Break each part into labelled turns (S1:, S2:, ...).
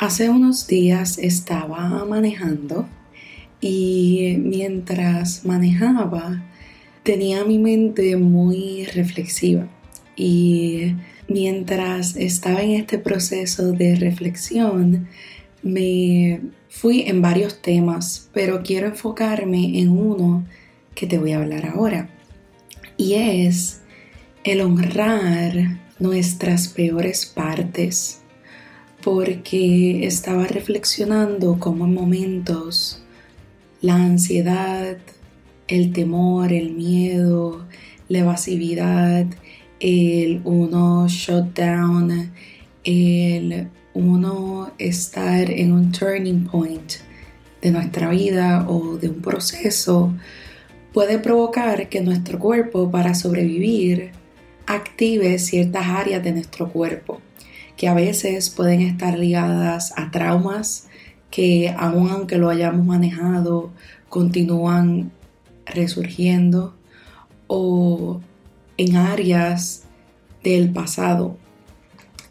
S1: Hace unos días estaba manejando y mientras manejaba tenía mi mente muy reflexiva. Y mientras estaba en este proceso de reflexión me fui en varios temas, pero quiero enfocarme en uno que te voy a hablar ahora. Y es el honrar nuestras peores partes porque estaba reflexionando cómo en momentos la ansiedad, el temor, el miedo, la evasividad, el uno shutdown, el uno estar en un turning point de nuestra vida o de un proceso puede provocar que nuestro cuerpo para sobrevivir active ciertas áreas de nuestro cuerpo que a veces pueden estar ligadas a traumas que aun aunque lo hayamos manejado, continúan resurgiendo o en áreas del pasado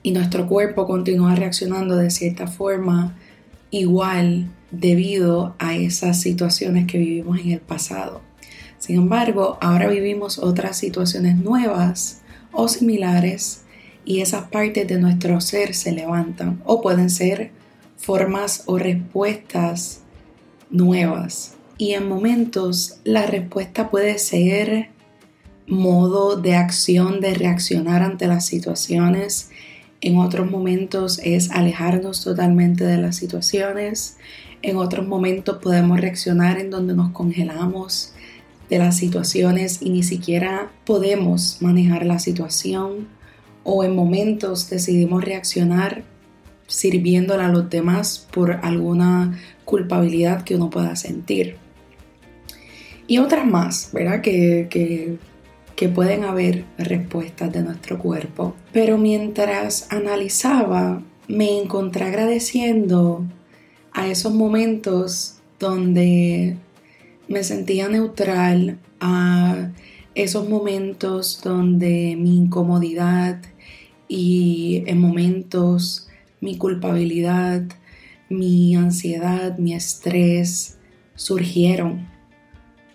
S1: y nuestro cuerpo continúa reaccionando de cierta forma igual debido a esas situaciones que vivimos en el pasado. Sin embargo, ahora vivimos otras situaciones nuevas o similares y esas partes de nuestro ser se levantan o pueden ser formas o respuestas nuevas. Y en momentos la respuesta puede ser modo de acción, de reaccionar ante las situaciones. En otros momentos es alejarnos totalmente de las situaciones. En otros momentos podemos reaccionar en donde nos congelamos de las situaciones y ni siquiera podemos manejar la situación o en momentos decidimos reaccionar sirviéndole a los demás por alguna culpabilidad que uno pueda sentir. Y otras más, ¿verdad? Que, que pueden haber respuestas de nuestro cuerpo. Pero mientras analizaba, me encontré agradeciendo a esos momentos donde me sentía neutral, a esos momentos donde mi incomodidad y en momentos mi culpabilidad, mi ansiedad, mi estrés surgieron,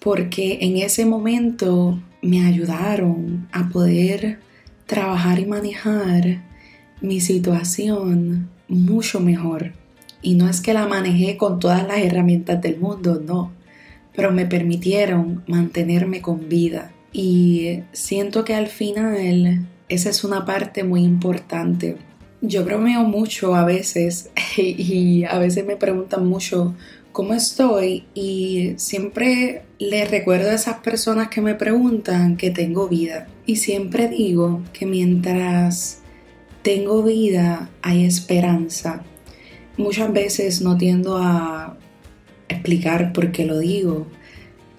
S1: porque en ese momento me ayudaron a poder trabajar y manejar mi situación mucho mejor. Y no es que la manejé con todas las herramientas del mundo, no, pero me permitieron mantenerme con vida. Y siento que al final esa es una parte muy importante. Yo bromeo mucho a veces y a veces me preguntan mucho cómo estoy y siempre les recuerdo a esas personas que me preguntan que tengo vida. Y siempre digo que mientras tengo vida hay esperanza. Muchas veces no tiendo a explicar por qué lo digo,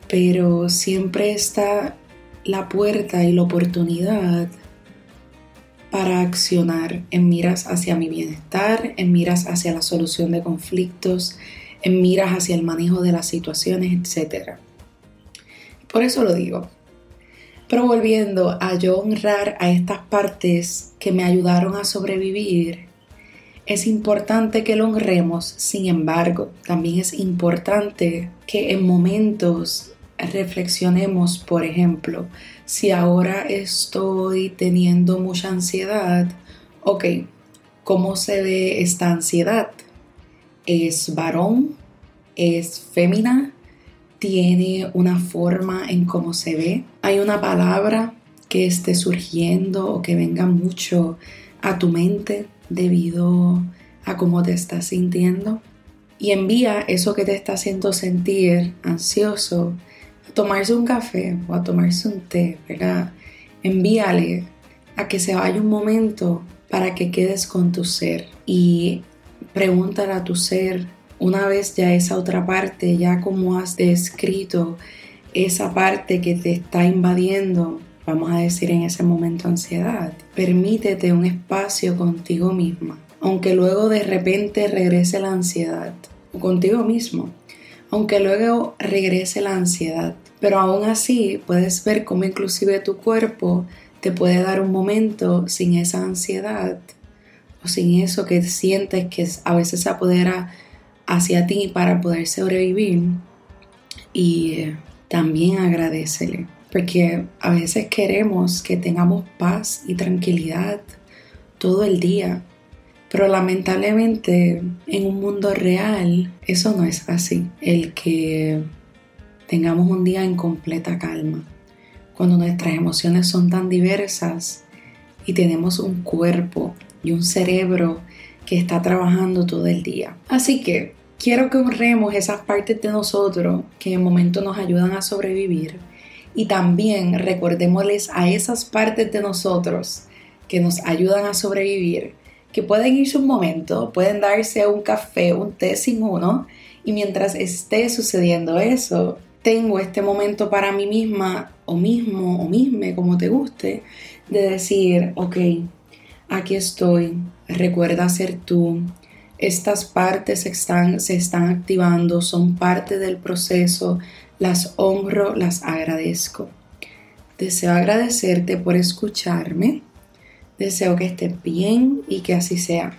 S1: pero siempre está la puerta y la oportunidad para accionar en miras hacia mi bienestar, en miras hacia la solución de conflictos, en miras hacia el manejo de las situaciones, etc. Por eso lo digo. Pero volviendo a yo honrar a estas partes que me ayudaron a sobrevivir, es importante que lo honremos, sin embargo, también es importante que en momentos reflexionemos, por ejemplo, si ahora estoy teniendo mucha ansiedad, ok, ¿cómo se ve esta ansiedad? ¿Es varón? ¿Es fémina? ¿Tiene una forma en cómo se ve? ¿Hay una palabra que esté surgiendo o que venga mucho a tu mente debido a cómo te estás sintiendo? Y envía eso que te está haciendo sentir ansioso tomarse un café o a tomarse un té, ¿verdad? Envíale a que se vaya un momento para que quedes con tu ser y pregúntale a tu ser una vez ya esa otra parte, ya como has descrito esa parte que te está invadiendo, vamos a decir en ese momento ansiedad, permítete un espacio contigo misma, aunque luego de repente regrese la ansiedad, o contigo mismo, aunque luego regrese la ansiedad, pero aún así puedes ver cómo inclusive tu cuerpo te puede dar un momento sin esa ansiedad o sin eso que sientes que a veces se apodera hacia ti para poder sobrevivir. Y eh, también agradecele, porque a veces queremos que tengamos paz y tranquilidad todo el día, pero lamentablemente en un mundo real eso no es así. El que tengamos un día en completa calma, cuando nuestras emociones son tan diversas y tenemos un cuerpo y un cerebro que está trabajando todo el día. Así que quiero que honremos esas partes de nosotros que en momento nos ayudan a sobrevivir y también recordémosles a esas partes de nosotros que nos ayudan a sobrevivir, que pueden irse un momento, pueden darse un café, un té sin uno, y mientras esté sucediendo eso, tengo este momento para mí misma o mismo o misme, como te guste, de decir, ok, aquí estoy, recuerda ser tú, estas partes están, se están activando, son parte del proceso, las honro, las agradezco. Deseo agradecerte por escucharme, deseo que estés bien y que así sea.